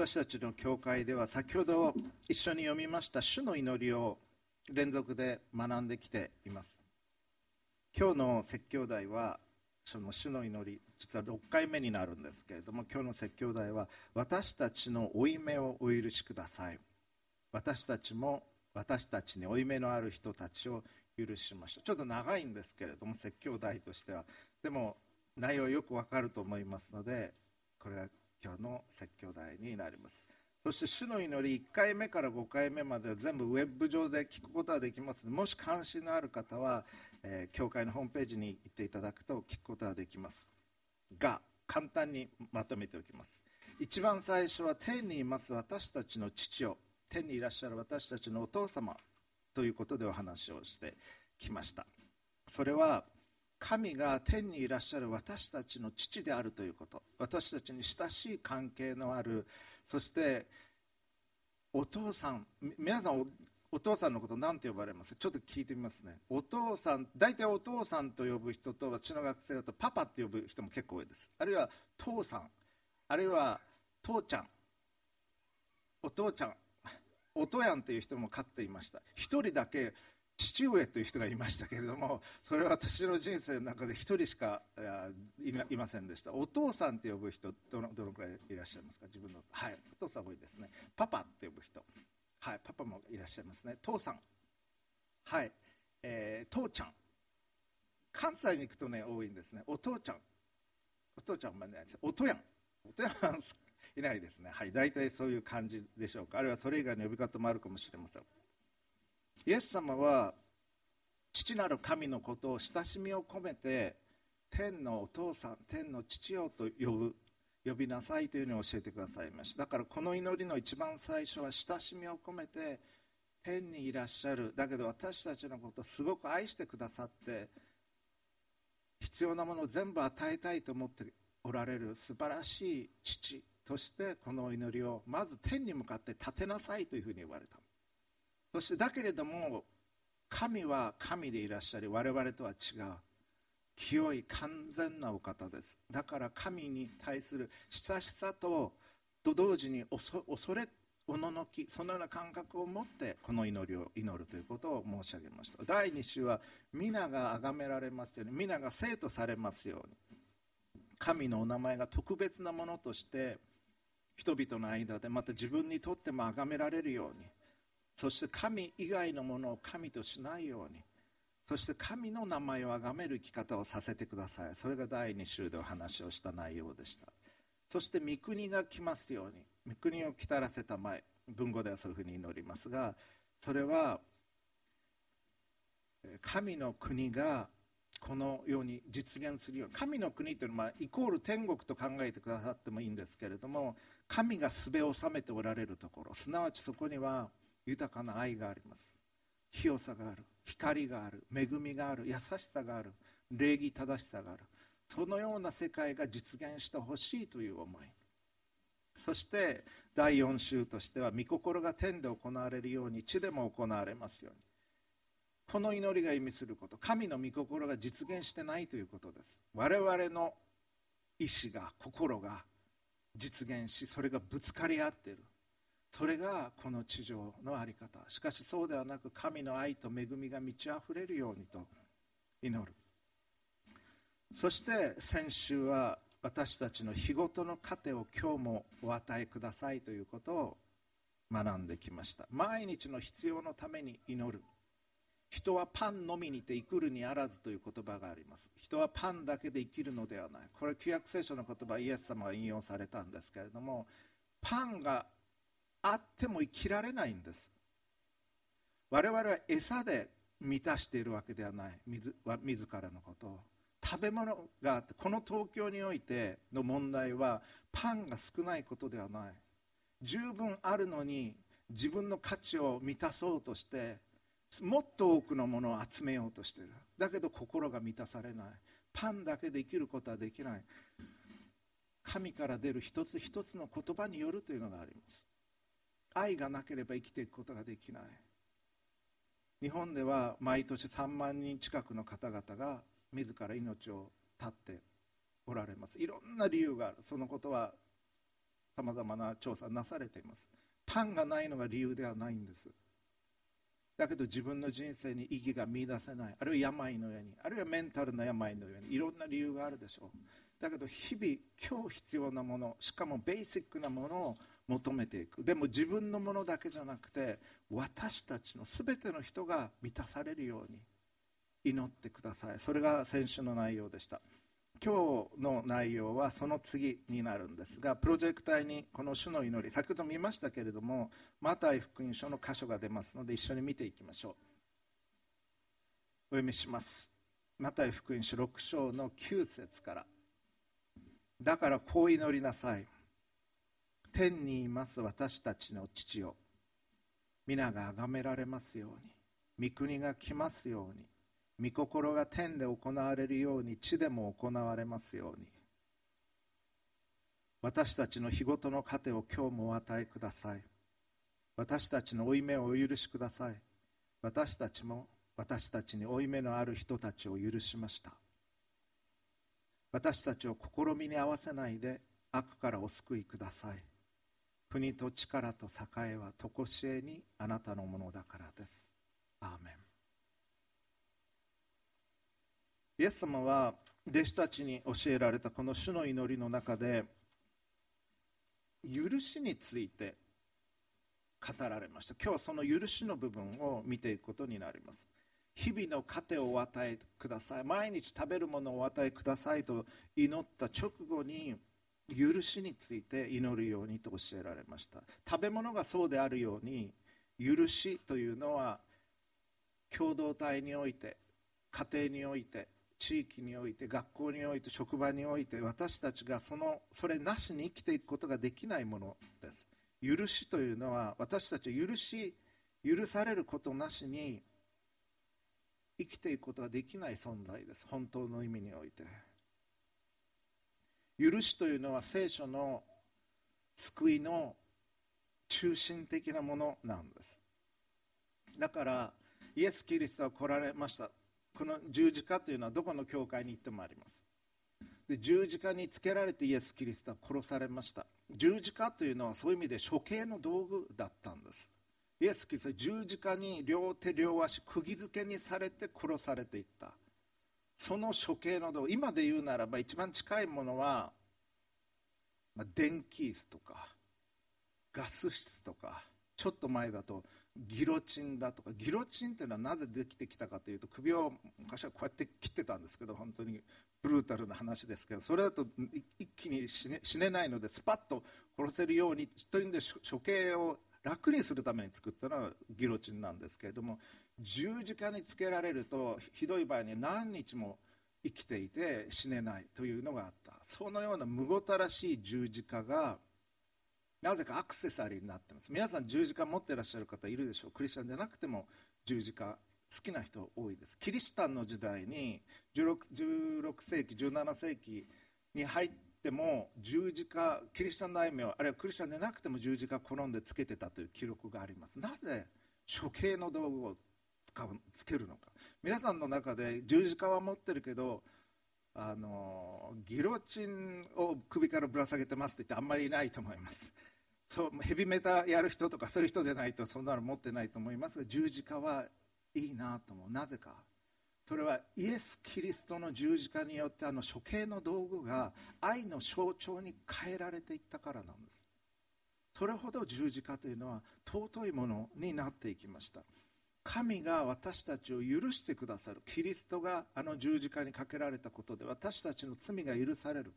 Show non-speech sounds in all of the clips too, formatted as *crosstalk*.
私たちの教会では先ほど一緒に読みました主の祈りを連続で学んできています。今日の説教題はその主の祈り実は6回目になるんですけれども今日の説教題は私たちの負い目をお許しください。私たちも私たちに負い目のある人たちを許しましたちょっと長いんですけれども説教題としては。でも内容よくわかると思いますのでこれが今日の説教題になります。そして主の祈り1回目から5回目までは全部ウェブ上で聞くことができます。もし関心のある方は、えー、教会のホームページに行っていただくと聞くことができます。が簡単にまとめておきます。一番最初は天にいます私たちの父を天にいらっしゃる私たちのお父様ということでお話をしてきました。それは神が天にいらっしゃる私たちの父であるということ。私たちに親しい関係のある。そしてお父さん皆さんお父さんのこと何て呼ばれます？ちょっと聞いてみますね。お父さん大体お父さんと呼ぶ人と私の学生だとパパって呼ぶ人も結構多いです。あるいは父さん。あるいは父ちゃん。お父ちゃん。おとやんという人も飼っていました。一人だけ父上という人がいましたけれどもそれは私の人生の中で1人しかいませんでした。お父さんって呼ぶ人どのどのくらいいらっしゃいますか？自分の。はい。お父さん多いですね。パパって呼ぶ人。はい。パパもいらっしゃいますね。父さん。はい、えー、父ちゃん。関西に行くとね多いんですね。お父ちゃん。お父ちゃんもいないです。おとやん。おとやん *laughs* いないですね。はい。大体そういう感じでしょうか。あるいはそれ以外の呼び方もあるかもしれません。イエス様は父なる神のことを親しみを込めて天のお父さん天の父よと呼ぶ呼びなさいというふうに教えてくださいました。だからこの祈りの一番最初は親しみを込めて天にいらっしゃる。だけど私たちのことをすごく愛してくださって必要なものを全部与えたいと思っておられる素晴らしい父としてこの祈りをまず天に向かって立てなさいというふうに言われた。そしてだけれども神は神でいらっしゃり我々とは違う清い完全なお方です。だから神に対する親しさとと同時に恐れおののきそのような感覚を持ってこの祈りを祈るということを申し上げました。第2週は皆が崇められますように皆が生徒されますように。神のお名前が特別なものとして人々の間でまた自分にとっても崇められるようにそして神以外のものを神としないようにそして神の名前を崇める生き方をさせてください。それが第2週でお話をした内容でした。そして御国が来ますように御国を来たらせた前文語ではそういうふうに祈りますがそれは神の国がこのように実現するように神の国というのはイコール天国と考えてくださってもいいんですけれども神がすべを収めておられるところすなわちそこには豊かな愛があります。清さがある。光がある。恵みがある。優しさがある。礼儀正しさがある。そのような世界が実現してほしいという思い。そして第4週としては御心が天で行われるように地でも行われますように。この祈りが意味すること。神の御心が実現してないということです。我々の意志が心が実現しそれがぶつかり合っている。それがこの地上の在り方。しかしそうではなく神の愛と恵みが満ち溢れるようにと祈る。そして先週は私たちの日ごとの糧を今日もお与えくださいということを学んできました。毎日の必要のために祈る。人はパンのみにて生くるにあらずという言葉があります。人はパンだけで生きるのではない。これ旧約聖書の言葉イエス様が引用されたんですけれどもパンがあっても生きられないんです。我々は餌で満たしているわけではない。自自らのことを。食べ物があってこの東京においての問題はパンが少ないことではない。十分あるのに自分の価値を満たそうとしてもっと多くのものを集めようとしている。だけど心が満たされない。パンだけで生きることはできない。神から出る一つ一つの言葉によるというのがあります。愛がなければ生きていくことができない。日本では毎年3万人近くの方々が自ら命を絶っておられます。いろんな理由がある。そのことはさまざまな調査なされています。パンがないのが理由ではないんです。だけど自分の人生に意義が見いだせない。あるいは病の上に。あるいはメンタルな病の上に。いろんな理由があるでしょう。だけど日々今日必要なものしかもベーシックなものを求めていく。でも自分のものだけじゃなくて私たちの全ての人が満たされるように祈ってください。それが先週の内容でした。今日の内容はその次になるんですがプロジェクターにこの主の祈り先ほど見ましたけれどもマタイ福音書の箇所が出ますので一緒に見ていきましょう。お読みします。マタイ福音書6章の9節から。だからこう祈りなさい。天にいます私たちの父よ。皆が崇められますように。御国が来ますように。御心が天で行われるように。地でも行われますように。私たちの日ごとの糧を今日もお与えください。私たちの負い目をお許しください。私たちも私たちに負い目のある人たちを許しました。私たちを試みに合わせないで悪からお救いください。国と力と栄えは常しえにあなたのものだからです。アーメン。イエス様は弟子たちに教えられたこの主の祈りの中で許しについて語られました。今日はその許しの部分を見ていくことになります。日々の糧をお与えください。毎日食べるものをお与えくださいと祈った直後に許しについて祈るようにと教えられました。食べ物がそうであるように許しというのは共同体において家庭において地域において学校において職場において私たちがそのそれなしに生きていくことができないものです。許しというのは私たちを許し許されることなしに生きていくことができない存在です。本当の意味において。許しというのは聖書の救いの中心的なものなんです。だからイエス・キリストは来られました。この十字架というのはどこの教会に行ってもあります。で十字架につけられてイエス・キリストは殺されました。十字架というのはそういう意味で処刑の道具だったんです。イエス・キリストは十字架に両手両足釘付けにされて殺されていった。その処刑の道具。今で言うならば一番近いものは、まあ、電気椅子とかガス室とかちょっと前だとギロチンだとか。ギロチンっていうのはなぜできてきたかというと首を昔はこうやって切ってたんですけど本当にブルータルな話ですけどそれだと一気に死ね死ねないのでスパッと殺せるようにというんで処刑を楽にするために作ったのはギロチンなんですけれども十字架につけられるとひどい場合に何日も生きていて死ねないというのがあった。そのようなむごたらしい十字架がなぜかアクセサリーになってます。皆さん十字架持ってらっしゃる方いるでしょう。クリスチャンじゃなくても十字架好きな人多いです。キリシタンの時代に 16, 16世紀17世紀に入っても十字架キリシタン大名あるいはクリスチャンでなくても十字架転んでつけてたという記録があります。なぜ処刑の道具をつけるのか。皆さんの中で十字架は持ってるけどあのギロチンを首からぶら下げてますって言ってあんまりいないと思います。そうヘビメタやる人とかそういう人じゃないとそんなの持ってないと思いますが十字架はいいなと思う。なぜか。それはイエス・キリストの十字架によってあの処刑の道具が愛の象徴に変えられていったからなんです。それほど十字架というのは尊いものになっていきました。神が私たちを許してくださる。キリストがあの十字架にかけられたことで私たちの罪が許される。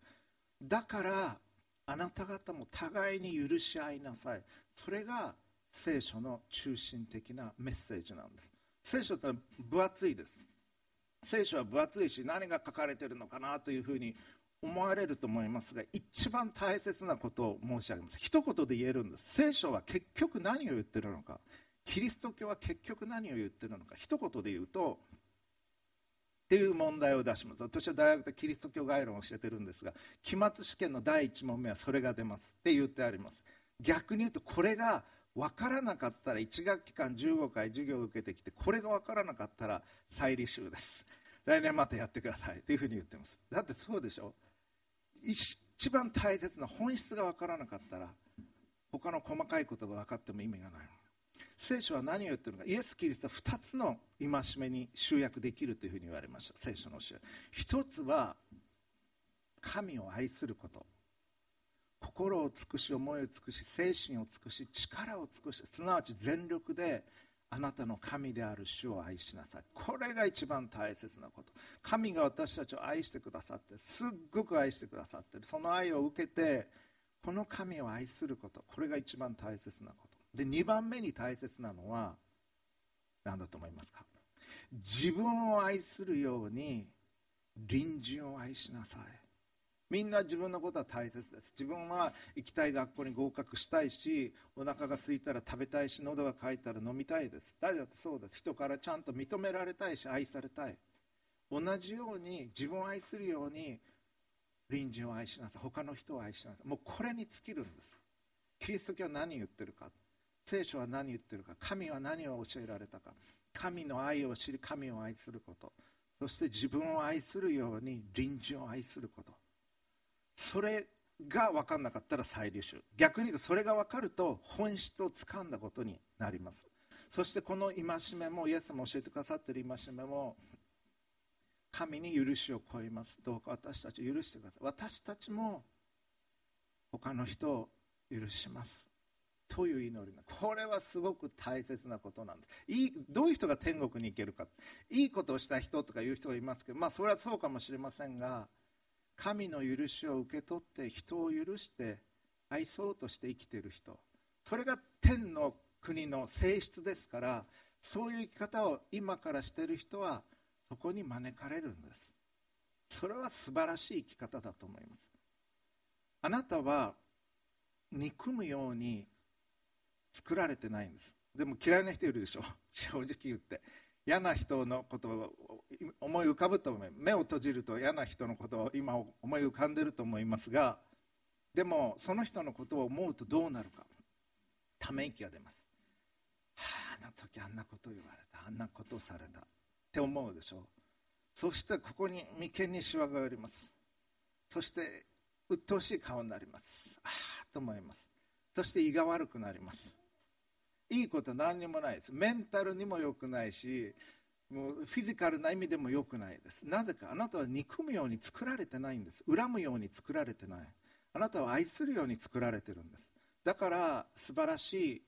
だからあなた方も互いに許し合いなさい。それが聖書の中心的なメッセージなんです。聖書って分厚いです。聖書は分厚いし何が書かれてるのかなというふうに思われると思いますが一番大切なことを申し上げます。一言で言えるんです。聖書は結局何を言ってるのか。キリスト教は結局何を言ってるのか一言で言うとっていう問題を出します。私は大学でキリスト教概論を教えてるんですが期末試験の第1問目はそれが出ます。って言ってあります。逆に言うとこれが分からなかったら1学期間15回授業を受けてきてこれが分からなかったら再履修です。来年またやってください。というふうに言ってます。だってそうでしょ。一番大切な本質が分からなかったら他の細かいことが分かっても意味がない。聖書は何を言ってるのか。イエス・キリストは2つの戒めに集約できるというふうに言われました。聖書の教え。一つは神を愛すること。心を尽くし思いを尽くし精神を尽くし力を尽くしすなわち全力であなたの神である主を愛しなさい。これが一番大切なこと。神が私たちを愛してくださってすっごく愛してくださってる。その愛を受けてこの神を愛すること。これが一番大切なこと。で2番目に大切なのは何だと思いますか？自分を愛するように隣人を愛しなさい。みんな自分のことは大切です。自分は行きたい学校に合格したいしお腹が空いたら食べたいし喉が渇いたら飲みたいです。誰だってそうです。人からちゃんと認められたいし愛されたい。同じように自分を愛するように隣人を愛しなさい。他の人を愛しなさい。もうこれに尽きるんです。キリスト教は何言ってるか。聖書は何言ってるか神は何を教えられたか神の愛を知り神を愛することそして自分を愛するように隣人を愛すること。それが分かんなかったら再履修逆に言うとそれが分かると本質をつかんだことになります。そしてこの戒めもイエス様教えてくださってる戒めも神に許しを超えます。どうか私たちを許してください。私たちも他の人を許します。という祈りこれはすごく大切なことなんです。いいどういう人が天国に行けるか。いいことをした人とかいう人がいますけどまあそれはそうかもしれませんが神の許しを受け取って人を許して愛そうとして生きている人。それが天の国の性質ですからそういう生き方を今からしている人はそこに招かれるんです。それは素晴らしい生き方だと思います。あなたは憎むように作られてないんです。でも嫌いな人いるでしょ？*laughs* 正直言って。嫌な人のことを思い浮かぶと思い目を閉じると嫌な人のことを今思い浮かんでると思いますがでもその人のことを思うとどうなるか。ため息が出ます。はああの時あんなこと言われた。あんなことされた。って思うでしょ？そしてここに眉間にしわが寄ります。そして鬱陶しい顔になります。ああと思います。そして胃が悪くなります。いいこと何にもないです。メンタルにも良くないしもうフィジカルな意味でも良くないです。なぜかあなたは憎むように作られてないんです。恨むように作られてない。あなたは愛するように作られてるんです。だから素晴らしい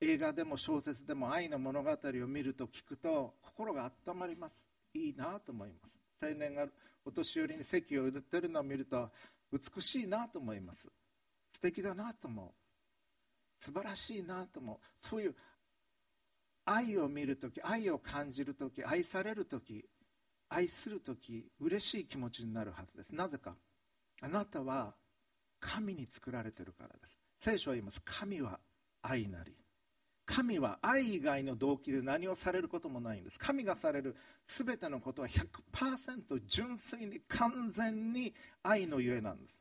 映画でも小説でも愛の物語を見ると聞くと心が温まります。いいなと思います。青年がお年寄りに席を譲ってるのを見ると美しいなと思います。素敵だなと思う。素晴らしいなと思う。そういう愛を見るとき愛を感じるとき愛されるとき愛するとき嬉しい気持ちになるはずです。なぜか。あなたは神に作られてるからです。聖書は言います。神は愛なり。神は愛以外の動機で何をされることもないんです。神がされる全てのことは100%純粋に完全に愛のゆえなんです。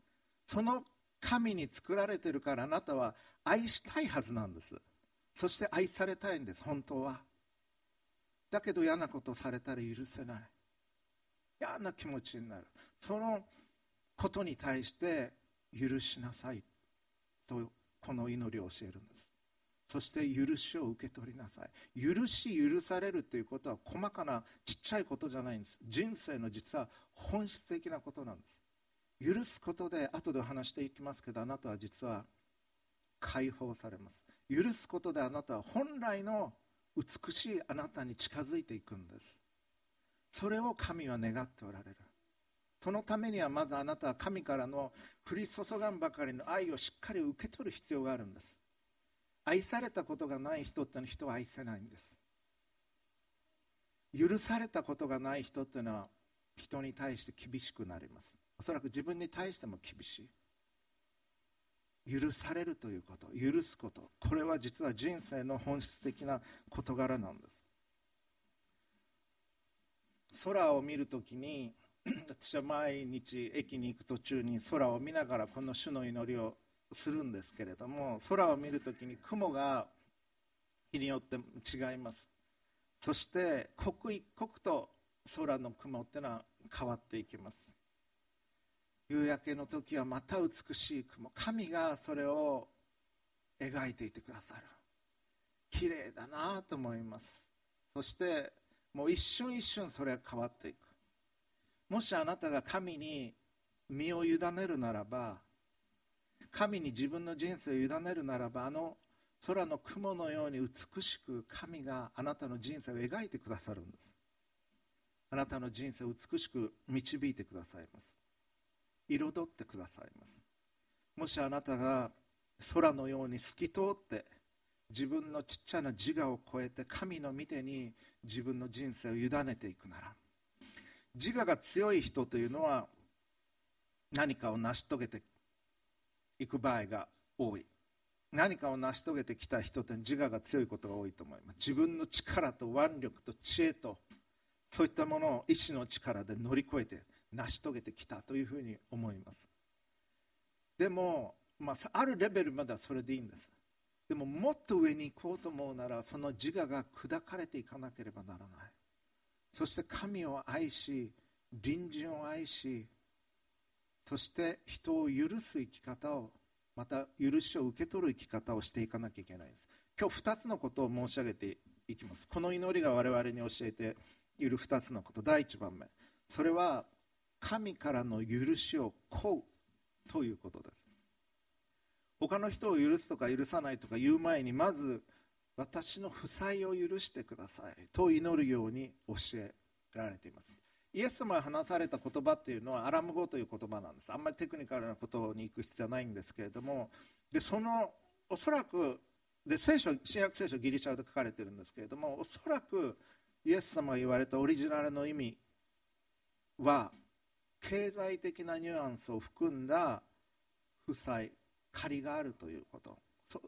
その神に作られてるからあなたは愛したいはずなんです。そして愛されたいんです。本当は。だけど嫌なことされたら許せない。嫌な気持ちになる。そのことに対して許しなさい。とこの祈りを教えるんです。そして許しを受け取りなさい。許し許されるということは細かなちっちゃいことじゃないんです。人生の実は本質的なことなんです。許すことで後で話していきますけどあなたは実は解放されます。許すことであなたは本来の美しいあなたに近づいていくんです。それを神は願っておられる。そのためにはまずあなたは神からの降り注がんばかりの愛をしっかり受け取る必要があるんです。愛されたことがない人ってのは人は愛せないんです。許されたことがない人っていうのは人に対して厳しくなります。おそらく自分に対しても厳しい。許されるということ許すこと。これは実は人生の本質的な事柄なんです。空を見るときに私は毎日駅に行く途中に空を見ながらこの主の祈りをするんですけれども空を見るときに雲が日によって違います。そして刻一刻と空の雲っていうのは変わっていきます。夕焼けの時はまた美しい雲。神がそれを描いていてくださる。綺麗だなと思います。そしてもう一瞬一瞬それは変わっていく。もしあなたが神に身を委ねるならば神に自分の人生を委ねるならばあの空の雲のように美しく神があなたの人生を描いてくださるんです。あなたの人生を美しく導いてくださいます。彩ってくださいます。もしあなたが空のように透き通って自分のちっちゃな自我を超えて神の御手に自分の人生を委ねていくなら自我が強い人というのは何かを成し遂げていく場合が多い。何かを成し遂げてきた人って自我が強いことが多いと思います。自分の力と腕力と知恵とそういったものを意志の力で乗り越えて成し遂げてきたというふうに思います。でも、まあ、あるレベルまではそれでいいんです。でももっと上に行こうと思うならその自我が砕かれていかなければならない。そして神を愛し隣人を愛しそして人を許す生き方をまた許しを受け取る生き方をしていかなきゃいけないです。今日2つのことを申し上げていきます。この祈りが我々に教えている2つのこと。第1番目。それは神からの許しを請うということです。他の人を許すとか許さないとか言う前にまず私の負債を許してくださいと祈るように教えられています。イエス様が話された言葉っていうのはアラム語という言葉なんです。あんまりテクニカルなことに行く必要はないんですけれどもでそのおそらくで聖書新約聖書ギリシャ語で書かれてるんですけれどもおそらくイエス様が言われたオリジナルの意味は経済的なニュアンスを含んだ負債借りがあるということ。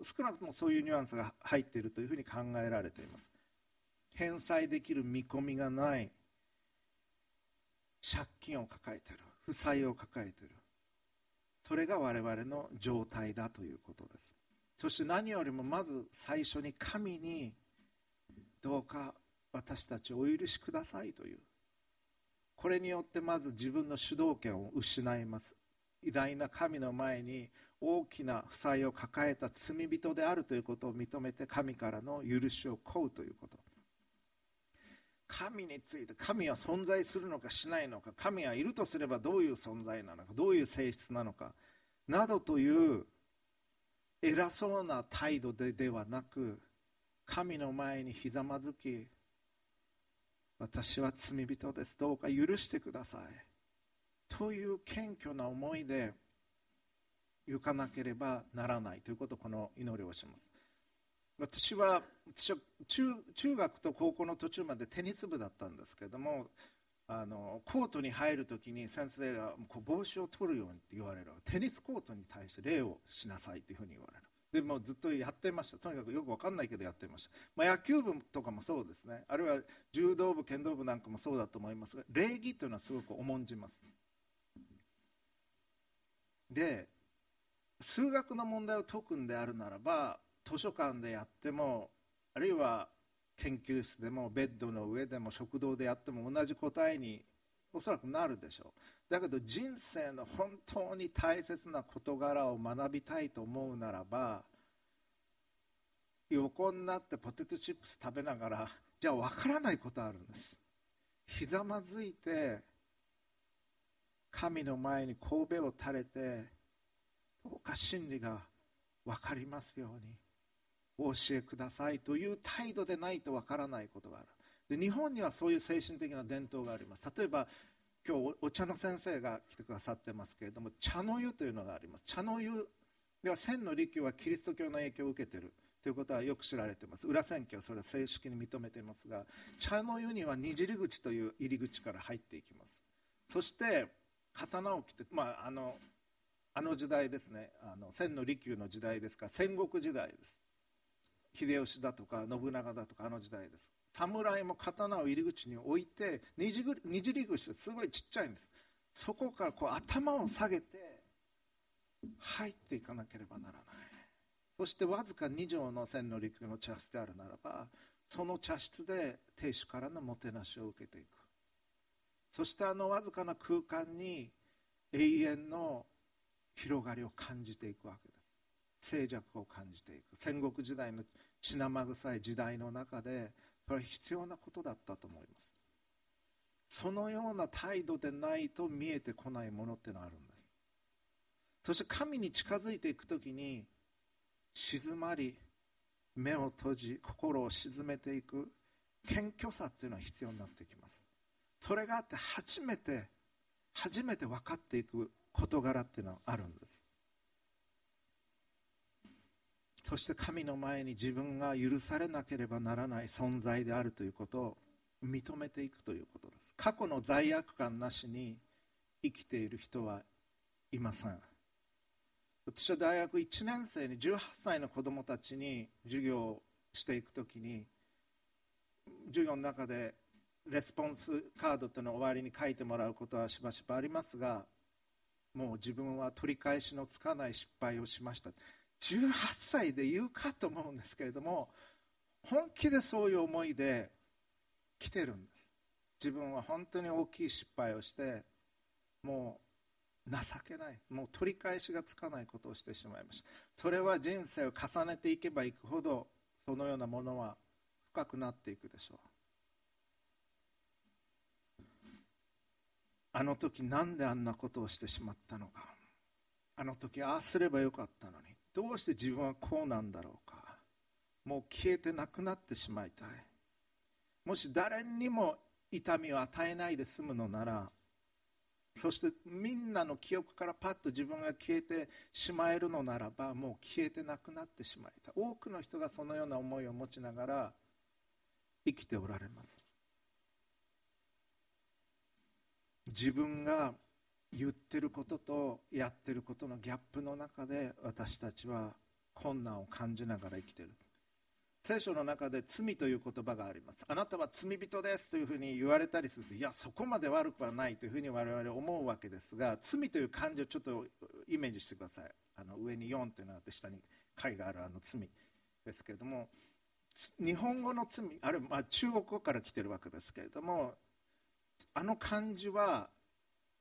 少なくともそういうニュアンスが入っているというふうに考えられています。返済できる見込みがない。借金を抱えている。負債を抱えている。それが我々の状態だということです。そして何よりもまず最初に神にどうか私たちをお許しくださいというこれによってまず自分の主導権を失います。偉大な神の前に大きな負債を抱えた罪人であるということを認めて神からの許しを請うということ。神について神は存在するのかしないのか神はいるとすればどういう存在なのかどういう性質なのかなどという偉そうな態度でではなく神の前にひざまずき私は罪人です。どうか許してください。という謙虚な思いで行かなければならない。ということをこの祈りをします。私は中学と高校の途中までテニス部だったんですけどもあのコートに入るときに先生がこう帽子を取るようにって言われる。テニスコートに対して礼をしなさいというふうに言われる。でもずっとやってました。とにかくよく分かんないけどやってました、まあ、野球部とかもそうですね。あるいは柔道部剣道部なんかもそうだと思いますが礼儀というのはすごく重んじます。で数学の問題を解くんであるならば図書館でやってもあるいは研究室でもベッドの上でも食堂でやっても同じ答えにおそらくなるでしょう。だけど人生の本当に大切な事柄を学びたいと思うならば横になってポテトチップス食べながらじゃあ分からないことあるんです。ひざまずいて神の前に神戸を垂れてどうか真理が分かりますようにお教えくださいという態度でないとわからないことがある。で日本にはそういう精神的な伝統があります。例えば今日お茶の先生が来てくださってますけれども茶の湯というのがあります。茶の湯では千の利休はキリスト教の影響を受けているということはよく知られています。裏千家はそれは正式に認めていますが茶の湯にはにじり口という入り口から入っていきます。そして刀を切って、まあ、あのあの時代ですね。あの千の利休の時代ですから戦国時代です。秀吉だとか信長だとかあの時代です。侍も刀を入り口に置いてにじにじり口ってすごいちっちゃいんです。そこからこう頭を下げて入っていかなければならない。そしてわずか2畳の千の陸の茶室であるならばその茶室で亭主からのもてなしを受けていく。そしてあのわずかな空間に永遠の広がりを感じていくわけです。静寂を感じていく。戦国時代の血生臭い時代の中でそれは必要なことだったと思います。そのような態度でないと見えてこないものっていうのがあるんです。そして神に近づいていく時に静まり目を閉じ心を沈めていく謙虚さっていうのは必要になってきます。それがあって初めて初めて分かっていく事柄っていうのはあるんです。そして神の前に自分が許されなければならない存在であるということを認めていくということです。過去の罪悪感なしに生きている人はいません。私は大学1年生に18歳の子供たちに授業をしていくときに授業の中でレスポンスカードというのを終わりに書いてもらうことはしばしばありますがもう自分は取り返しのつかない失敗をしました。18歳で言うかと思うんですけれども本気でそういう思いで来てるんです。自分は本当に大きい失敗をしてもう情けない。もう取り返しがつかないことをしてしまいました。それは人生を重ねていけばいくほどそのようなものは深くなっていくでしょう。あの時なんであんなことをしてしまったのか。あの時ああすればよかったのに。どうして自分はこうなんだろうか？もう消えてなくなってしまいたい。もし誰にも痛みを与えないで済むのならそしてみんなの記憶からパッと自分が消えてしまえるのならばもう消えてなくなってしまいたい。多くの人がそのような思いを持ちながら生きておられます。自分が言ってることとやってることのギャップの中で私たちは困難を感じながら生きてる。聖書の中で罪という言葉があります。あなたは罪人ですというふうに言われたりするといやそこまで悪くはないというふうに我々思うわけですが罪という漢字をちょっとイメージしてください。あの上に4というのがあって下に貝があるあの罪ですけれども日本語の罪あるいは中国語から来てるわけですけれどもあの漢字は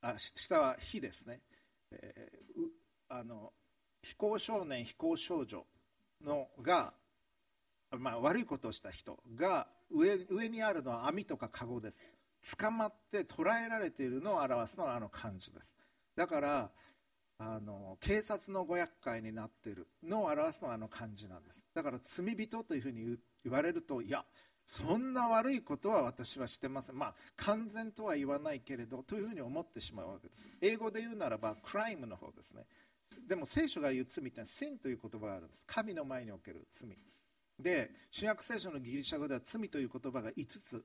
あ下は非ですね、えー、あの非行少年非行少女のが、まあ、悪いことをした人が上上にあるのは網とか籠です。捕まって捕らえられているのを表すのはあの漢字です。だからあの警察のご厄介になっているのを表すのはあの漢字なんです。だから罪人というふうに言われるといやそんな悪いことは私はしてません。まあ完全とは言わないけれどというふうに思ってしまうわけです。英語で言うならばクライムの方ですね。でも聖書が言う罪ってシンという言葉があるんです。神の前における罪。で新約聖書のギリシャ語では罪という言葉が5つ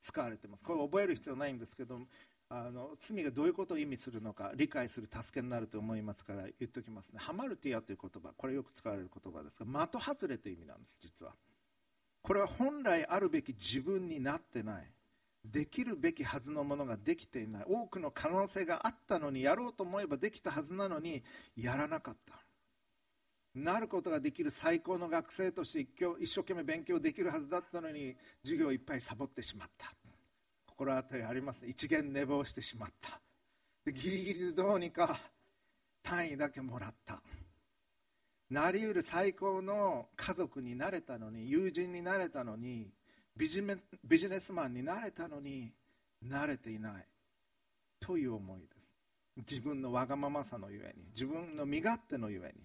使われてます。これ覚える必要ないんですけどあの罪がどういうことを意味するのか理解する助けになると思いますから言っておきますね。ハマルティアという言葉これよく使われる言葉ですが的外れという意味なんです実は。これは本来あるべき自分になってない。できるべきはずのものができていない。多くの可能性があったのにやろうと思えばできたはずなのにやらなかった。なることができる最高の学生として一生懸命勉強できるはずだったのに授業をいっぱいサボってしまった。心当たりあります？一元寝坊してしまった。でギリギリでどうにか単位だけもらった。なりうる最高の家族になれたのに友人になれたのにビジネビジネスマンになれたのになれていない。という思いです。自分のわがままさのゆえに自分の身勝手のゆえに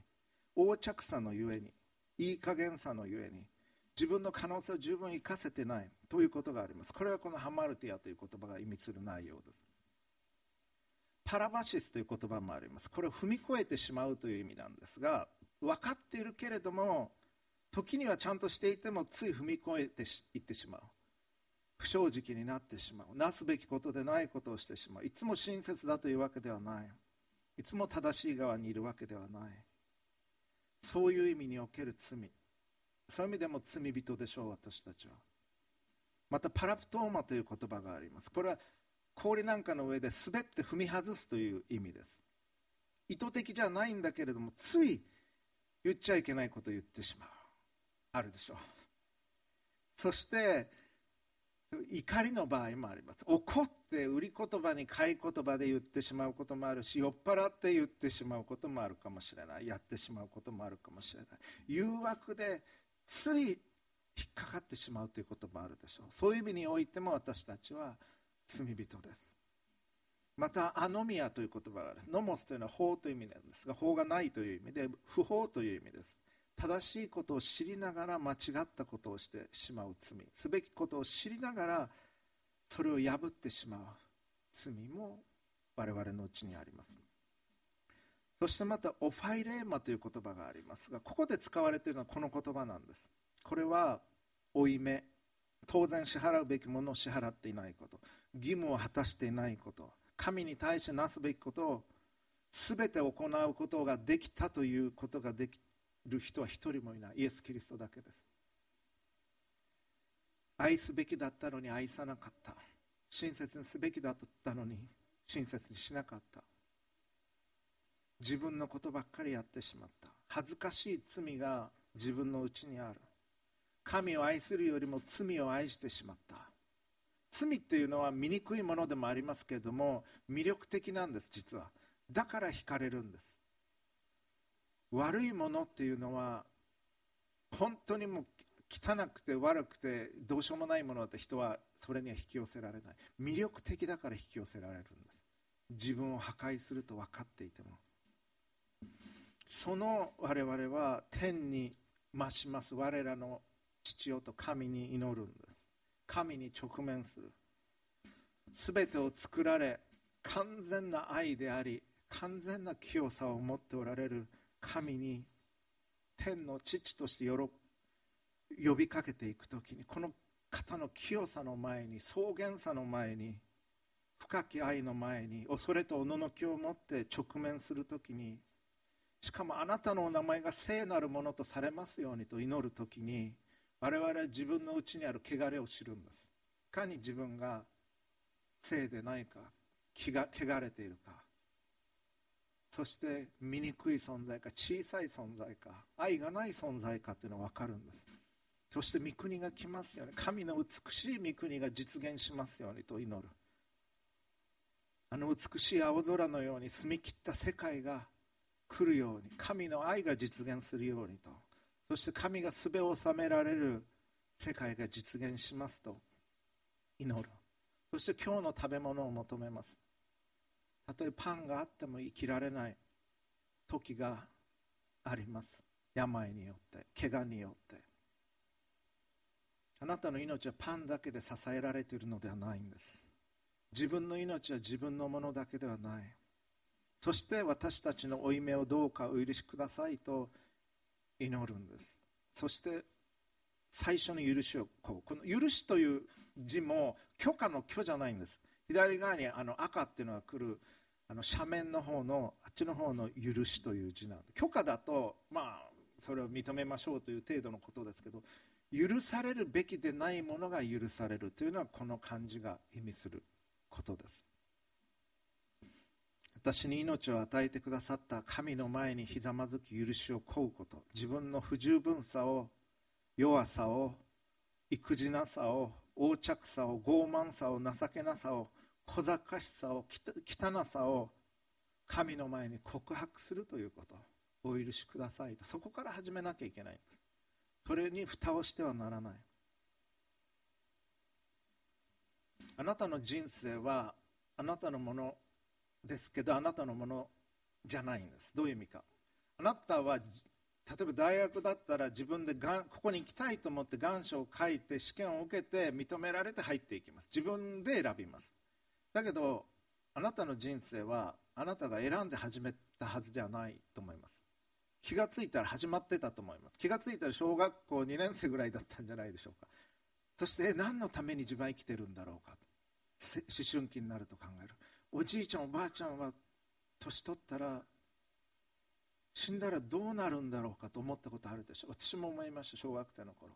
横着さのゆえにいい加減さのゆえに自分の可能性を十分生かせてない。ということがあります。これはこのハマルティアという言葉が意味する内容です。パラバシスという言葉もあります。これを踏み越えてしまうという意味なんですが分かっているけれども時にはちゃんとしていてもつい踏み越えていってしまう。不正直になってしまう。なすべきことでないことをしてしまう。いつも親切だというわけではない。いつも正しい側にいるわけではない。そういう意味における罪。そういう意味でも罪人でしょう私たちは。またパラプトーマという言葉があります。これは氷なんかの上で滑って踏み外すという意味です。意図的じゃないんだけれどもつい言っちゃいけないことを言ってしまう。あるでしょ。うそして怒りの場合もあります。怒って売り言葉に買い言葉で言ってしまうこともあるし酔っ払って言ってしまうこともあるかもしれない。やってしまうこともあるかもしれない。誘惑でつい引っかかってしまうということもあるでしょう。そういう意味においても私たちは罪人です。またアノミアという言葉がある。ノモスというのは法という意味なんですが法がないという意味で不法という意味です。正しいことを知りながら間違ったことをしてしまう罪。すべきことを知りながらそれを破ってしまう。罪も我々のうちにあります。そしてまたオファイレーマという言葉がありますがここで使われているのはこの言葉なんです。これは負い目当然支払うべきものを支払っていないこと。義務を果たしていないこと。神に対してなすべきことを全て行うことができたということができる人は一人もいない。イエス・キリストだけです。愛すべきだったのに愛さなかった。親切にすべきだったのに親切にしなかった。自分のことばっかりやってしまった。恥ずかしい罪が自分のうちにある。神を愛するよりも罪を愛してしまった。罪っていうのは醜いものでもありますけれども魅力的なんです実は。だから惹かれるんです。悪いものっていうのは本当にもう汚くて悪くてどうしようもないものだって人はそれには引き寄せられない。魅力的だから引き寄せられるんです。自分を破壊すると分かっていても。その我々は天に増します。我らの父よと神に祈るんです。神に直面する。全てを作られ完全な愛であり完全な清さを持っておられる。神に天の父として呼びかけていく時にこの方の清さの前に草原さの前に深き愛の前に恐れと趣を持って直面する時にしかもあなたのお名前が聖なるものとされますようにと祈る時に我々は自分の内にある汚れを知るんです。いかに自分が聖でないか汚れているか。そして醜い存在か小さい存在か愛がない存在かというのが分かるんです。そして御国が来ますように神の美しい御国が実現しますようにと祈る。あの美しい青空のように澄み切った世界が来るように神の愛が実現するようにと。そして神がすべを収められる世界が実現しますと祈る。そして今日の食べ物を求めます。たとえパンがあっても生きられない時があります。病によって怪我によって。あなたの命はパンだけで支えられているのではないんです。自分の命は自分のものだけではない。そして私たちの負い目をどうかお許しくださいと祈るんです。そして最初の許しをこう。この許しという字も許可の許じゃないんです。左側にあの赤っていうのが来るあの斜面の方のあっちの方の許しという字なんで。許可だとまあそれを認めましょうという程度のことですけど許されるべきでないものが許されるというのはこの漢字が意味することです。私に命を与えてくださった神の前にひざまずき許しを請うこと。自分の不十分さを弱さを育児なさを横着さを傲慢さを情けなさを小賢しさを汚さを神の前に告白するということ。お許しくださいと。そこから始めなきゃいけないんです。それに蓋をしてはならない。あなたの人生はあなたのものですけどあなたのものじゃないんです。どういう意味か。あなたは例えば大学だったら自分でがんここに行きたいと思って願書を書いて試験を受けて認められて入っていきます。自分で選びます。だけどあなたの人生はあなたが選んで始めたはずではないと思います。気がついたら始まってたと思います。気がついたら小学校2年生ぐらいだったんじゃないでしょうか。そして何のために自分は生きてるんだろうか。思春期になると考える。おじいちゃんおばあちゃんは年取ったら死んだらどうなるんだろうかと思ったことあるでしょ。私も思いました小学生の頃。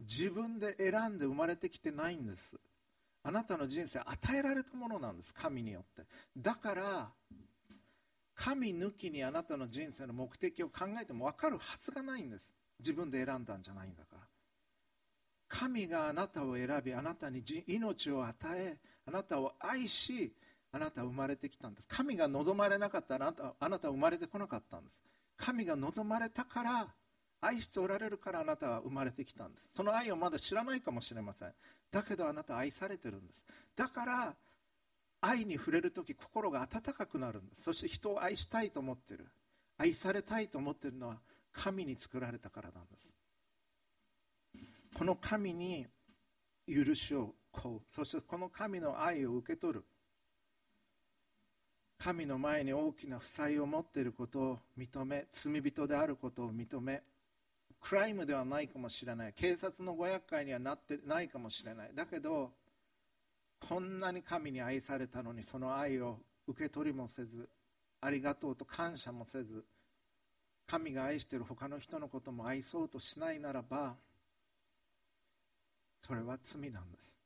自分で選んで生まれてきてないんです。あなたの人生与えられたものなんです神によって。だから神抜きにあなたの人生の目的を考えても分かるはずがないんです。自分で選んだんじゃないんだから。神があなたを選びあなたに命を与えあなたを愛しあなたは生まれてきたんです。神が望まれなかったらあなたあなたは生まれてこなかったんです。神が望まれたから愛しておられるからあなたは生まれてきたんです。その愛をまだ知らないかもしれません。だけどあなたは愛されてるんです。だから愛に触れる時心が温かくなるんです。そして人を愛したいと思ってる。愛されたいと思ってるのは神に作られたからなんです。この神に許しを請うそしてこの神の愛を受け取る。神の前に大きな負債を持っていることを認め罪人であることを認めクライムではないかもしれない。警察のご厄介にはなってないかもしれない。だけどこんなに神に愛されたのにその愛を受け取りもせずありがとうと感謝もせず神が愛している他の人のことも愛そうとしないならばそれは罪なんです。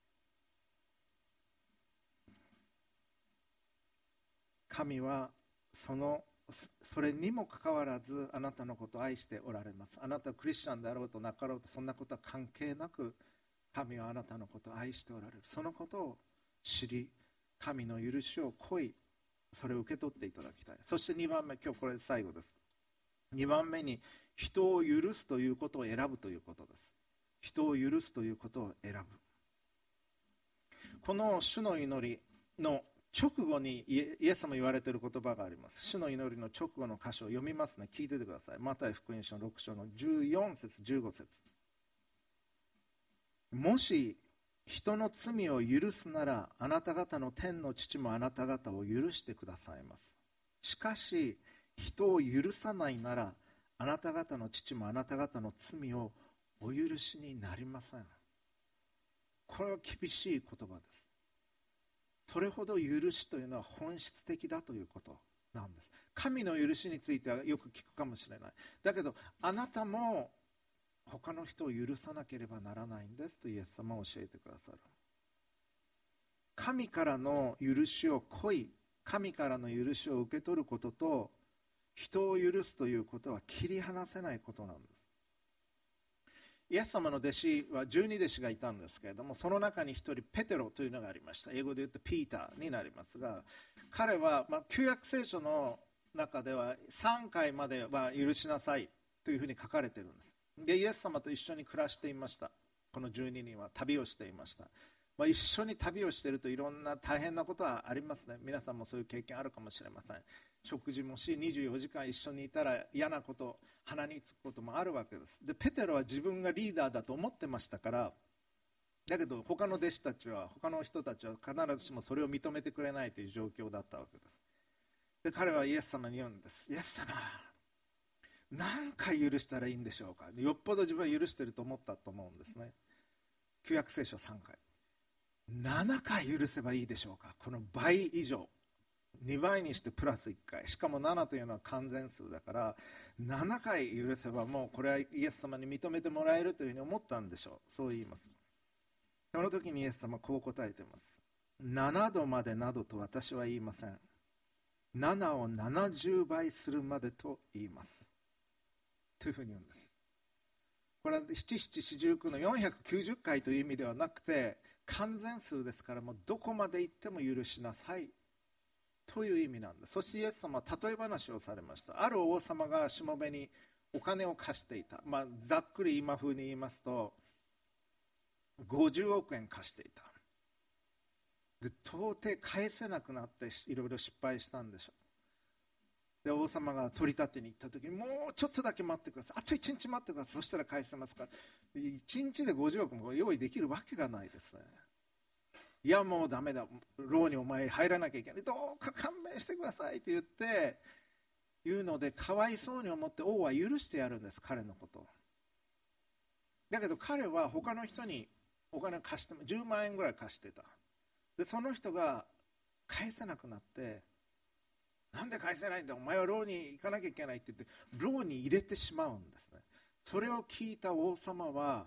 神はそのそれにもかかわらずあなたのことを愛しておられます。あなたはクリスチャンであろうとなかろうとそんなことは関係なく神はあなたのことを愛しておられる。そのことを知り神の許しを恋それを受け取っていただきたい。そして2番目今日これ最後です。2番目に人を許すということを選ぶということです。人を許すということを選ぶ。この主の祈りの直後にイエス様言われている言葉があります。主の祈りの直後の箇所を読みますね。聞いててください。マタイ福音書の6章の14節15節。もし人の罪を許すならあなた方の天の父もあなた方を許してくださいます。しかし人を許さないならあなた方の父もあなた方の罪をお許しになりません。これは厳しい言葉です。それほど許しというのは本質的だということなんです。神の許しについてはよく聞くかもしれない。だけどあなたも他の人を許さなければならないんですとイエス様は教えてくださる。神からの許しを恋神からの許しを受け取ることと人を許すということは切り離せないことなんです。イエス様の弟子は12弟子がいたんですけれどもその中に1人ペテロというのがありました。英語で言うとピーターになりますが彼は、ま、旧約聖書の中では3回までは許しなさいというふうに書かれているんです。でイエス様と一緒に暮らしていました。この12人は旅をしていました、まあ、一緒に旅をしているといろんな大変なことはありますね。皆さんもそういう経験あるかもしれません。食事もし24時間一緒にいたら嫌なこと鼻につくこともあるわけです。でペテロは自分がリーダーだと思ってましたからだけど他の弟子たちは他の人たちは必ずしもそれを認めてくれないという状況だったわけです。で彼はイエス様に言うんです。イエス様何回許したらいいんでしょうか？よっぽど自分は許してると思ったと思うんですね。旧約聖書3回。7回許せばいいでしょうか？この倍以上。2倍にしてプラス1回。しかも7というのは完全数だから7回許せばもうこれはイエス様に認めてもらえるというふうに思ったんでしょう。そう言います。その時にイエス様こう答えています。7度までなどと私は言いません。7を70倍するまでと言います。というふうに言うんです。これは七七四十九の490回という意味ではなくて完全数ですからもうどこまで行っても許しなさい。という意味なんですそしてイエス様は例え話をされました。ある王様がしもべにお金を貸していた、まあ、ざっくり今風に言いますと50億円貸していた。で到底返せなくなっていろいろ失敗したんでしょう。で王様が取り立てに行った時にもうちょっとだけ待ってください。あと1日待ってください。そしたら返せますから。1日で50億も用意できるわけがないですね。いやもうだめだ。牢にお前入らなきゃいけない。どうか勘弁してくださいって言って言うのでかわいそうに思って王は許してやるんです彼のこと。だけど彼は他の人にお金貸して10万円ぐらい貸してた。でその人が返せなくなってなんで返せないんだお前は牢に行かなきゃいけないって言って牢に入れてしまうんですね。それを聞いた王様は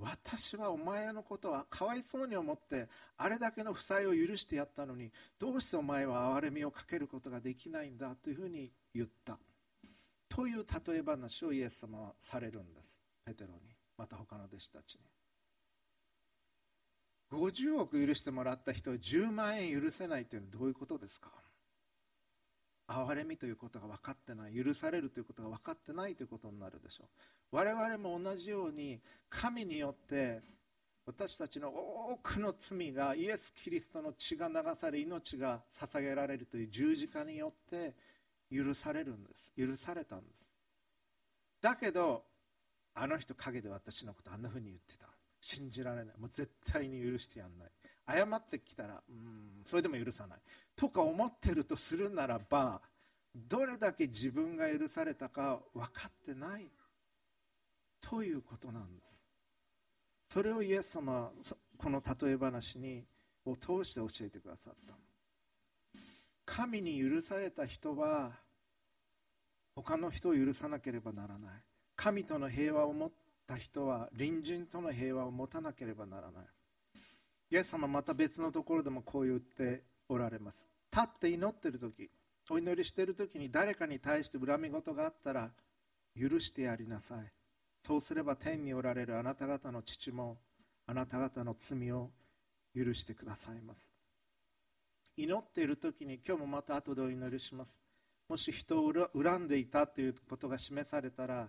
私はお前のことはかわいそうに思ってあれだけの負債を許してやったのにどうしてお前は憐れみをかけることができないんだというふうに言った。という例え話をイエス様はされるんです。ペテロに。また他の弟子たちに。50億許してもらった人を10万円許せないというのはどういうことですか？憐れみということが分かってない許されるということが分かってないということになるでしょう。我々も同じように神によって私たちの多くの罪がイエス・キリストの血が流され命が捧げられるという十字架によって許されるんです。許されたんです。だけどあの人陰で私のことあんなふうに言ってた。信じられない。もう絶対に許してやんない。謝ってきたらうんそれでも許さない。とか思ってるとするならばどれだけ自分が許されたか分かってないということなんです。それをイエス様はこの例え話にを通して教えてくださった。神に許された人は他の人を許さなければならない。神との平和を持った人は隣人との平和を持たなければならない。イエス様また別のところでもこう言っておられます。立って祈ってる時お祈りしてる時に誰かに対して恨み事があったら許してやりなさい。そうすれば天におられるあなた方の父もあなた方の罪を許してくださいます。祈っている時に今日もまた後でお祈りします。もし人を恨んでいたということが示されたら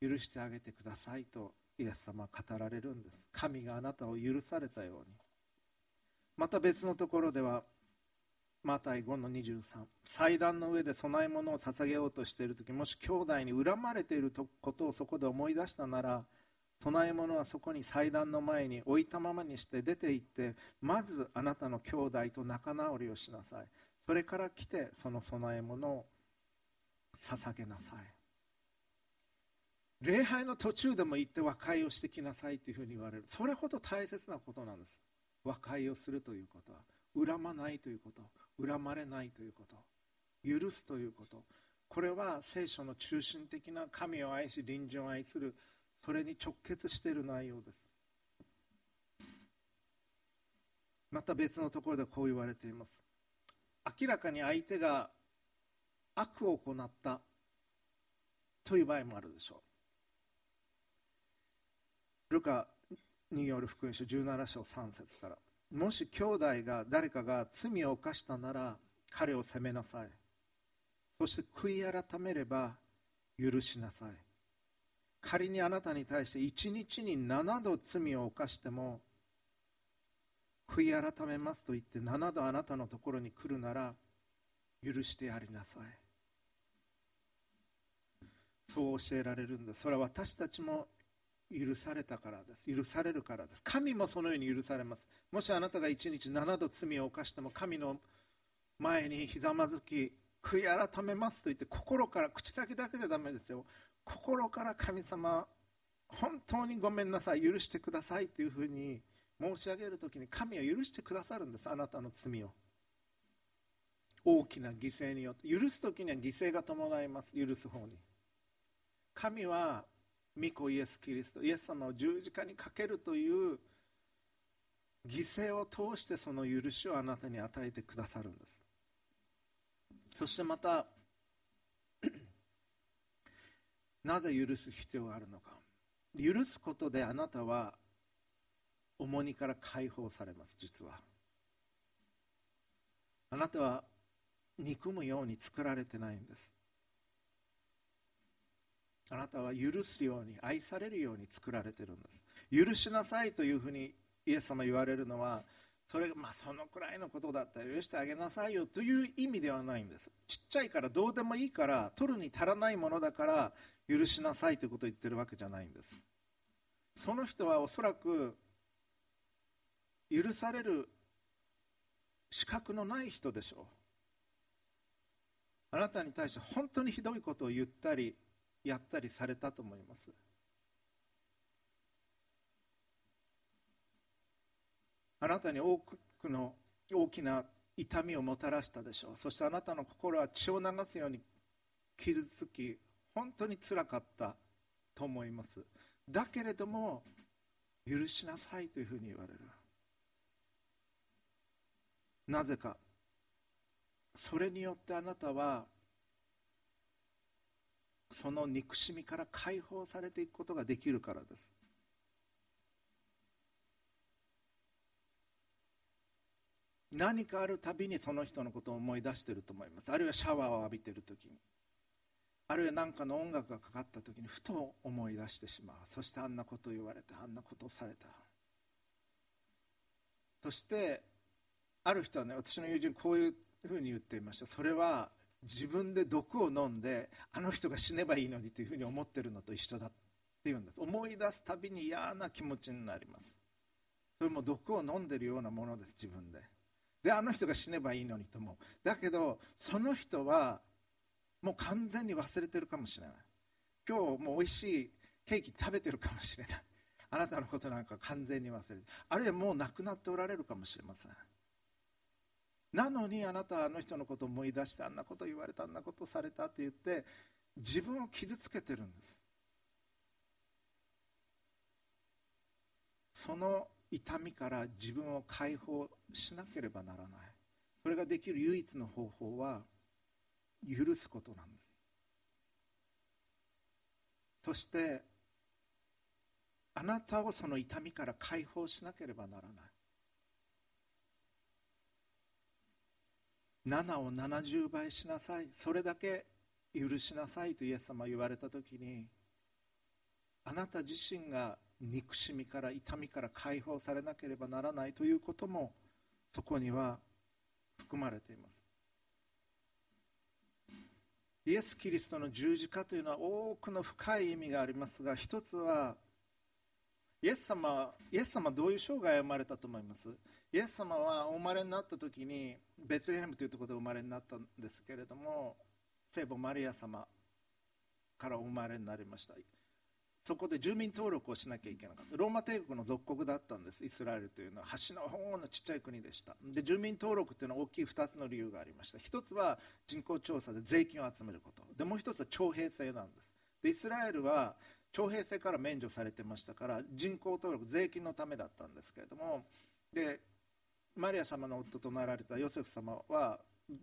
許してあげてくださいとイエス様は語られるんです。神があなたを許されたように。また別のところではマタイ5の23祭壇の上で供え物を捧げようとしている時もし兄弟に恨まれていることをそこで思い出したなら供え物はそこに祭壇の前に置いたままにして出て行ってまずあなたの兄弟と仲直りをしなさい。それから来てその供え物を捧げなさい。礼拝の途中でも行って和解をしてきなさいというふうに言われる。それほど大切なことなんです。和解をするということは恨まないということ恨まれないということ許すということ。これは聖書の中心的な神を愛し隣人を愛するそれに直結している内容です。また別のところでこう言われています。明らかに相手が悪を行ったという場合もあるでしょう。ルカによる福音書17章3節からもし兄弟が誰かが罪を犯したなら彼を責めなさい。そして悔い改めれば許しなさい。仮にあなたに対して1日に7度罪を犯しても悔い改めますと言って7度あなたのところに来るなら許してやりなさい。そう教えられるんです。それは私たちも許されたからです。許されるからです。神もそのように許されます。もしあなたが1日7度罪を犯しても神の前にひざまずき悔い改めますと言って心から口先だけじゃだめですよ。心から神様本当にごめんなさい。許してくださいというふうに申し上げる時に神は許してくださるんです。あなたの罪を。大きな犠牲によって。許す時には犠牲が伴います。許す方に。神は御子イエス・キリストイエス様を十字架にかけるという犠牲を通してその許しをあなたに与えてくださるんです。そしてまた *clears throat* なぜ許す必要があるのか。許すことであなたは重荷から解放されます実は。あなたは憎むように作られてないんです。あなたは許すように愛されるように作られてるんです。許しなさいというふうにイエス様言われるのはそれがまあそのくらいのことだったら許してあげなさいよという意味ではないんです。ちっちゃいからどうでもいいから取るに足らないものだから許しなさいということを言ってるわけじゃないんです。その人はおそらく許される資格のない人でしょう。あなたに対して本当にひどいことを言ったりやったりされたと思います。あなたに多くの大きな痛みをもたらしたでしょう。そしてあなたの心は血を流すように傷つき本当につらかったと思います。だけれども許しなさいというふうに言われる。なぜかそれによってあなたはその憎しみから解放されていくことができるからです。何かあるたびにその人のことを思い出していると思います。あるいはシャワーを浴びている時に。あるいは何かの音楽がかかった時にふと思い出してしまう。そしてあんなことを言われたあんなことをされた。そしてある人はね私の友人こういうふうに言っていました。それは自分で毒を飲んであの人が死ねばいいのにというふうに思ってるのと一緒だって言うんです。思い出すたびに嫌な気持ちになります。それも毒を飲んでるようなものです自分で。であの人が死ねばいいのにと思う。だけどその人はもう完全に忘れてるかもしれない。今日もう美味しいケーキ食べてるかもしれない。あなたのことなんか完全に忘れてあるいはもう亡くなっておられるかもしれません。なのにあなたはあの人のことを思い出してあんなこと言われたあんなことされたって言って自分を傷つけてるんです。その痛みから自分を解放しなければならない。それができる唯一の方法は許すことなんです。そしてあなたをその痛みから解放しなければならない。7を70倍しなさい。それだけ許しなさいとイエス様は言われた時にあなた自身が憎しみから痛みから解放されなければならないということもそこには含まれています。イエス・キリストの十字架というのは多くの深い意味がありますが一つはイエス様イエス様どういう生涯を生まれたと思います？イエス様はお生まれになった時にベツレヘムというところで生まれになったんですけれども聖母マリア様からお生まれになりました。そこで住民登録をしなきゃいけなかった。ローマ帝国の属国だったんです。イスラエルというのは。端の方のちっちゃい国でした。で住民登録というのは大きい2つの理由がありました。1つは人口調査で税金を集めること。でもう1つは徴兵制なんです。でイスラエルは徴兵制から免除されてましたから人口登録税金のためだったんですけれども。でマリア様の夫となられたヨセフ様は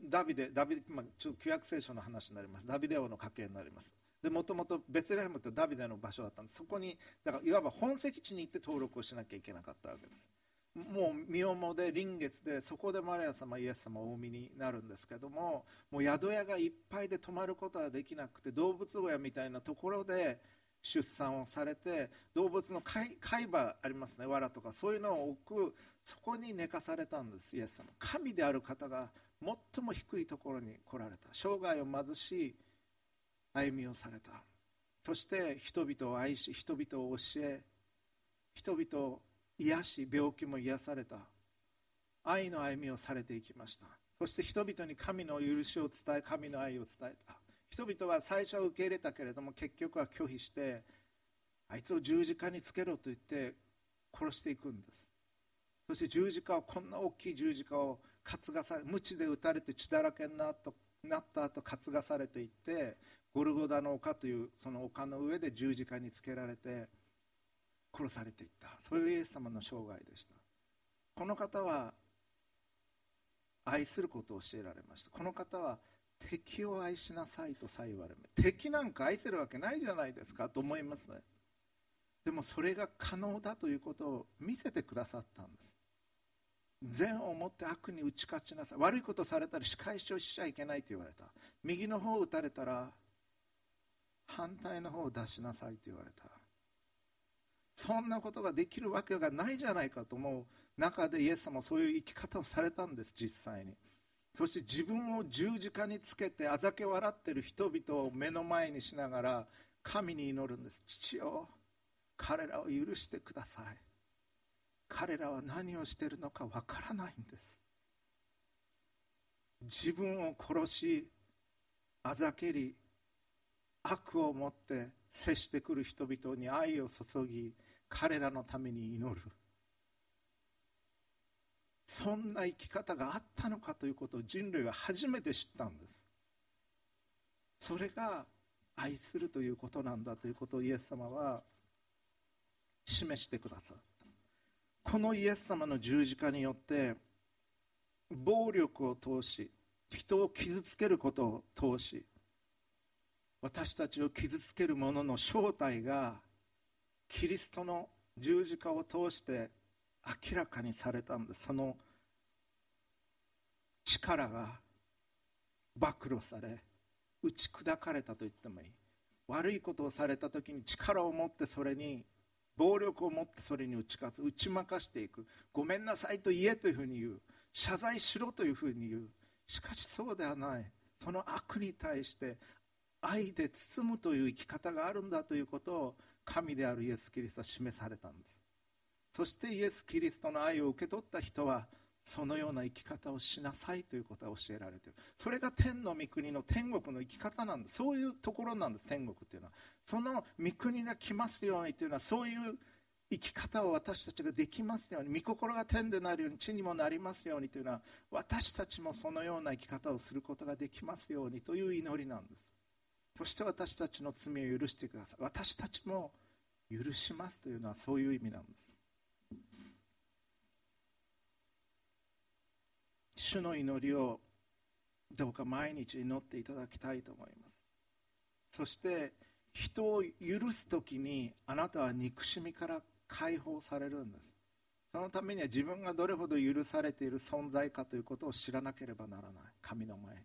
ダビデダビデ、まあ、ちょっと旧約聖書の話になります。ダビデ王の家系になります。でもともとベツレヘムってダビデの場所だったんです。そこにだからいわば本籍地に行って登録をしなきゃいけなかったわけです。もう身重で臨月でそこでマリア様イエス様をお産みになるんですけどももう宿屋がいっぱいで泊まることはできなくて動物小屋みたいなところで出産をされて動物の海馬ありますね。藁とか。そういうのを置くそこに寝かされたんです。イエス様。神である方が最も低いところに来られた。生涯を貧しい歩みをされた。そして人々を愛し人々を教え人々を癒し病気も癒された。愛の歩みをされていきました。そして人々に神の許しを伝え神の愛を伝えた。人々は最初は受け入れたけれども結局は拒否してあいつを十字架につけろと言って殺していくんです。そして十字架をこんな大きい十字架を担がされ鞭で打たれて血だらけになったなった後担がされていってゴルゴダの丘というその丘の上で十字架につけられて殺されていった。そういうイエス様の生涯でした。この方は愛することを教えられました。この方は敵を愛しなさいとさえ言われる敵なんか愛せるわけないじゃないですかと思いますね。でもそれが可能だということを見せてくださったんです。善をもって悪に打ち勝ちなさい。悪いことされたら仕返しをしちゃいけないと言われた。右の方を打たれたら反対の方を出しなさいと言われた。そんなことができるわけがないじゃないかと思う中でイエス様はそういう生き方をされたんです実際に。そして自分を十字架につけてあざけ笑ってる人々を目の前にしながら神に祈るんです。父よ彼らを許してください。彼らは何をしているのかわからないんです。自分を殺しあざけり悪を持って接してくる人々に愛を注ぎ彼らのために祈る。そんな生き方があったのかということを人類は初めて知ったんです。それが愛するということなんだということをイエス様は示してくださった。このイエス様の十字架によって暴力を通し人を傷つけることを通し私たちを傷つける者の正体がキリストの十字架を通して明らかにされたんです。その力が暴露され打ち砕かれたと言ってもいい。悪いことをされた時に力を持ってそれに暴力を持ってそれに打ち勝つ。打ち負かしていく。ごめんなさいと言えというふうに言う。謝罪しろというふうに言う。しかしそうではない。その悪に対して愛で包むという生き方があるんだということを神であるイエス・キリストは示されたんです。そしてイエス・キリストの愛を受け取った人はそのような生き方をしなさいということは教えられている。それが天の御国の天国の生き方なんです。そういうところなんです。天国っていうのはその御国が来ますようにというのはそういう生き方を私たちができますように御心が天でなるように地にもなりますようにというのは私たちもそのような生き方をすることができますようにという祈りなんです。そして私たちの罪を許してください。私たちも許しますというのはそういう意味なんです。主の祈りをどうか毎日祈っていただきたいと思います。そして人を許す時にあなたは憎しみから解放されるんです。そのためには自分がどれほど許されている存在かということを知らなければならない。神の前に。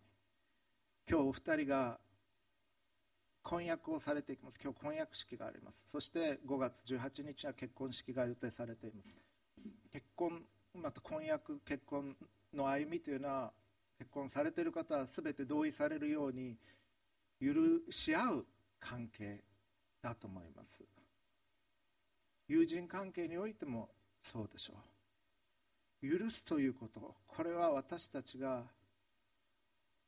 今日お二人が婚約をされていきます。今日婚約式があります。そして5月18日は結婚式が予定されています。結婚また婚約結婚の歩みというのは結婚されている方は全て同意されるように許し合う関係だと思います。友人関係においてもそうでしょう。許すということこれは私たちが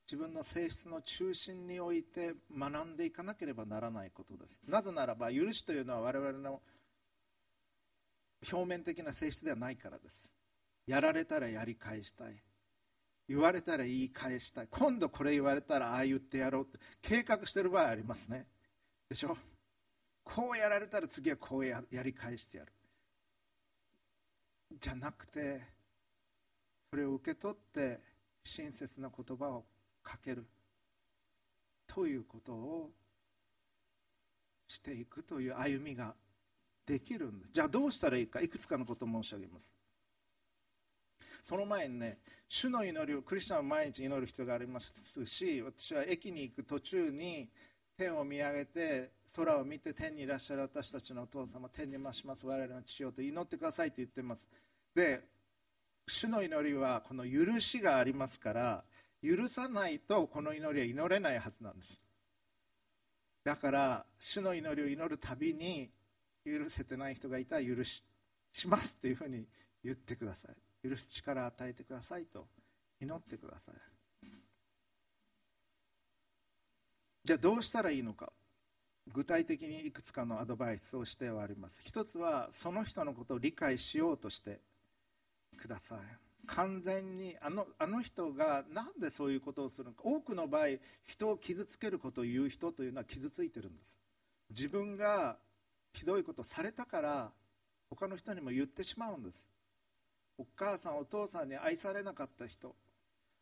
自分の性質の中心において学んでいかなければならないことです。なぜならば許しというのは我々の表面的な性質ではないからです。やられたらやり返したい。言われたら言い返したい。今度これ言われたらああ言ってやろうって。計画してる場合ありますね。でしょ？こうやられたら次はこうややり返してやる。じゃなくてそれを受け取って親切な言葉をかける。ということをしていくという歩みができるんです。じゃあどうしたらいいか。いくつかのことを申し上げます。その前にね主の祈りをクリスチャンは毎日祈る必要がありますし私は駅に行く途中に天を見上げて空を見て天にいらっしゃる私たちのお父様天に増します。我々の父よと祈ってくださいと言ってます。で主の祈りはこの許しがありますから許さないとこの祈りは祈れないはずなんです。だから主の祈りを祈るたびに許せてない人がいたら許ししますというふうに言ってください。許す力を与えてくださいと祈ってください。じゃあどうしたらいいのか？具体的にいくつかのアドバイスをしてはあります。一つはその人のことを理解しようとしてください。完全にあのあの人が何でそういうことをするのか？多くの場合人を傷つけることを言う人というのは傷ついてるんです。自分がひどいことをされたから他の人にも言ってしまうんです。お母さんお父さんに愛されなかった人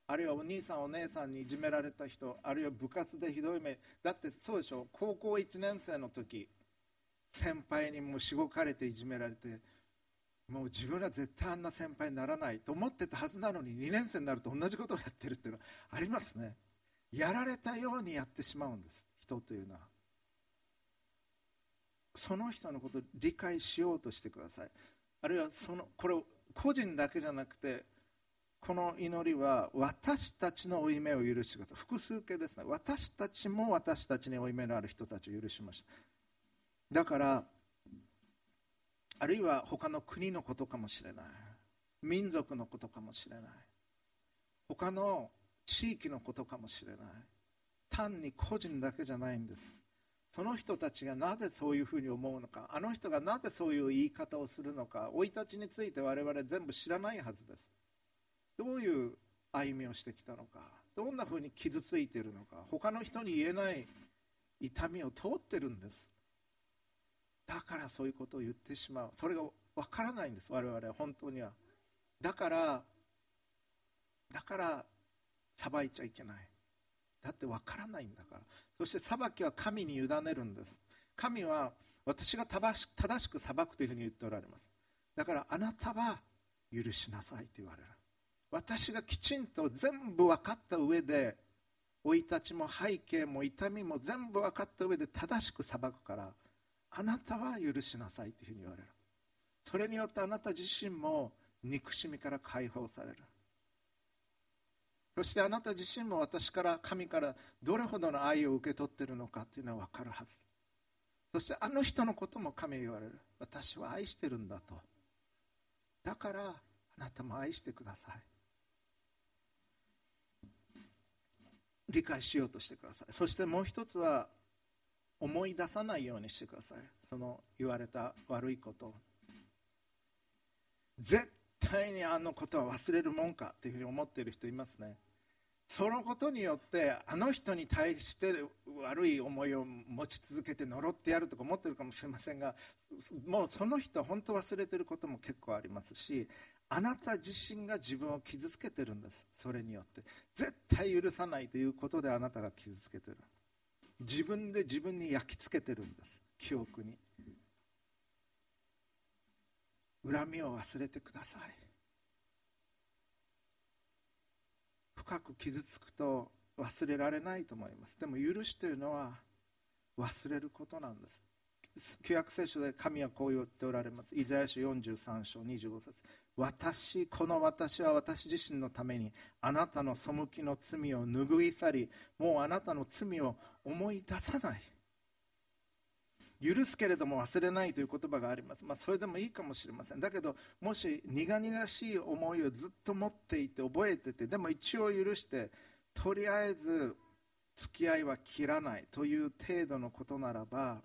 あるいはお兄さんお姉さんにいじめられた人あるいは部活でひどい目だってそうでしょ高校1年生の時先輩にもうしごかれていじめられてもう自分は絶対あんな先輩にならないと思ってたはずなのに2年生になると同じことをやってるっていうのはありますね。やられたようにやってしまうんです人というのは。その人のことを理解しようとしてください。あるいはそのこれを個人だけじゃなくてこの祈りは私たちの負い目を許してください複数形ですね。私たちも私たちに負い目のある人たちを許しました。だからあるいは他の国のことかもしれない。民族のことかもしれない。他の地域のことかもしれない。単に個人だけじゃないんです。その人たちがなぜそういうふうに思うのかあの人がなぜそういう言い方をするのか生い立ちについて我々全部知らないはずです。どういう歩みをしてきたのかどんなふうに傷ついているのか他の人に言えない痛みを通ってるんです。だからそういうことを言ってしまう。それがわからないんです我々は本当には。だからだから裁いちゃいけない。だってわからないんだから。そして裁きは神に委ねるんです。神は私が正しく裁くというふうに言っておられます。だからあなたは許しなさいと言われる。私がきちんと全部分かった上で生い立ちも背景も痛みも全部分かった上で正しく裁くからあなたは許しなさいというふうに言われる。それによってあなた自身も憎しみから解放される。そしてあなた自身も私から神からどれほどの愛を受け取っているのかというのは分かるはず。そしてあの人のことも神言われる。私は愛してるんだと。だからあなたも愛してください。理解しようとしてください。そしてもう一つは思い出さないようにしてください。その言われた悪いこと。を絶対にあのことは忘れるもんかっていうふうに思っている人いますね。そのことによってあの人に対して悪い思いを持ち続けて呪ってやるとか思ってるかもしれませんがもうその人は本当忘れてることも結構ありますしあなた自身が自分を傷つけてるんです。それによって。絶対許さないということであなたが傷つけてる。自分で自分に焼き付けてるんです。記憶に。恨みを忘れてください。深く傷つくと忘れられないと思います。でも許しというのは忘れることなんです。旧約聖書で神はこう言っておられます。イザヤ書43章25節。私この私は私自身のためにあなたの背きの罪を拭い去りもうあなたの罪を思い出さない。許すけれども忘れないという言葉があります、まあ、それでもいいかもしれません。だけどもし苦々しい思いをずっと持っていて覚えててでも一応許してとりあえず付き合いは切らないという程度のことならば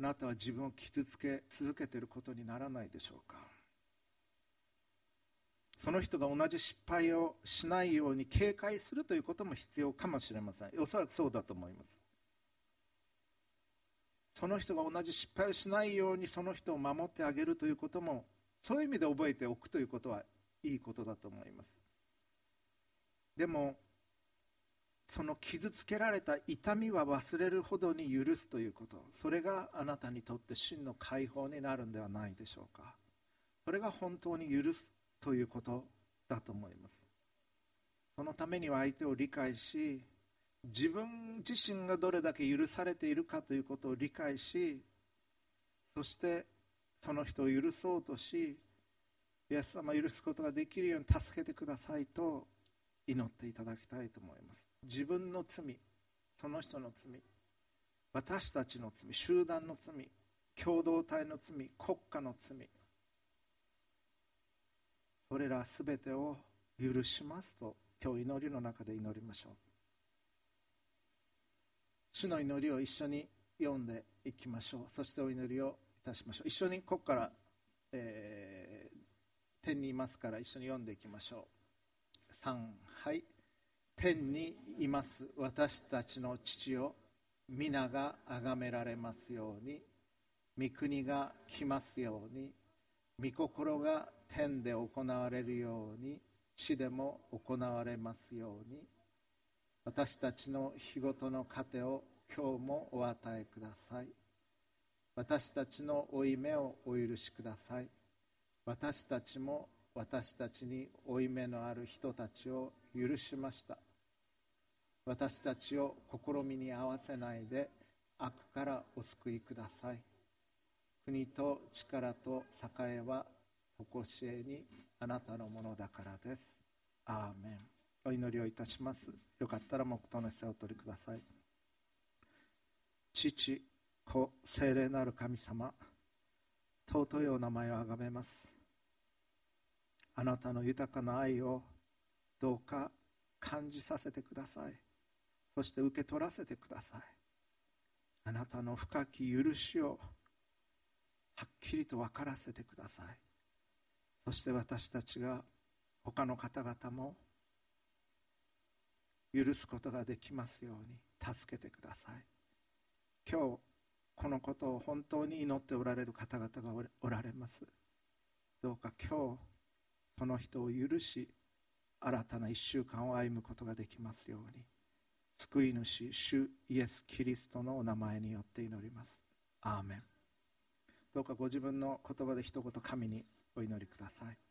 あなたは自分を傷つけ続けていることにならないでしょうか。その人が同じ失敗をしないように警戒するということも必要かもしれません。おそらくそうだと思います。その人が同じ失敗をしないようにその人を守ってあげるということもそういう意味で覚えておくということはいいことだと思います。でもその傷つけられた痛みは忘れるほどに許すということ。それがあなたにとって真の解放になるんではないでしょうか。それが本当に許すということだと思います。そのためには相手を理解し自分自身がどれだけ許されているかということを理解しそしてその人を許そうとしイエス様を許すことができるように助けてくださいと祈っていただきたいと思います。自分の罪その人の罪私たちの罪集団の罪共同体の罪国家の罪それら全てを許しますと今日祈りの中で祈りましょう。主の祈りを一緒に読んでいきましょう。そしてお祈りをいたしましょう。一緒にここから、えー、天にいますから一緒に読んでいきましょう。3はい天にいます。私たちの父よ。皆が崇められますように。御国が来ますように。御心が天で行われるように。地でも行われますように。私たちの日ごとの糧を今日もお与えください。私たちの負い目をお許しください。私たちも私たちに負い目のある人たちを許しました。私たちを試みに合わせないで悪からお救いください。国と力と栄は常しえにあなたのものだからです。アーメン。お祈りをいたします。よかったら黙祷の姿勢をお取りください。父子聖霊なる神様尊いお名前をあがめます。あなたの豊かな愛をどうか感じさせてください。そして受け取らせてください。あなたの深き許しをはっきりと分からせてください。そして私たちが他の方々も許すことができますように助けてください。今日このことを本当に祈っておられる方々がおられます。どうか今日その人を許し新たな1週間を歩むことができますように。救い主主イエス・キリストのお名前によって祈ります。アーメン。どうかご自分の言葉で一言神にお祈りください。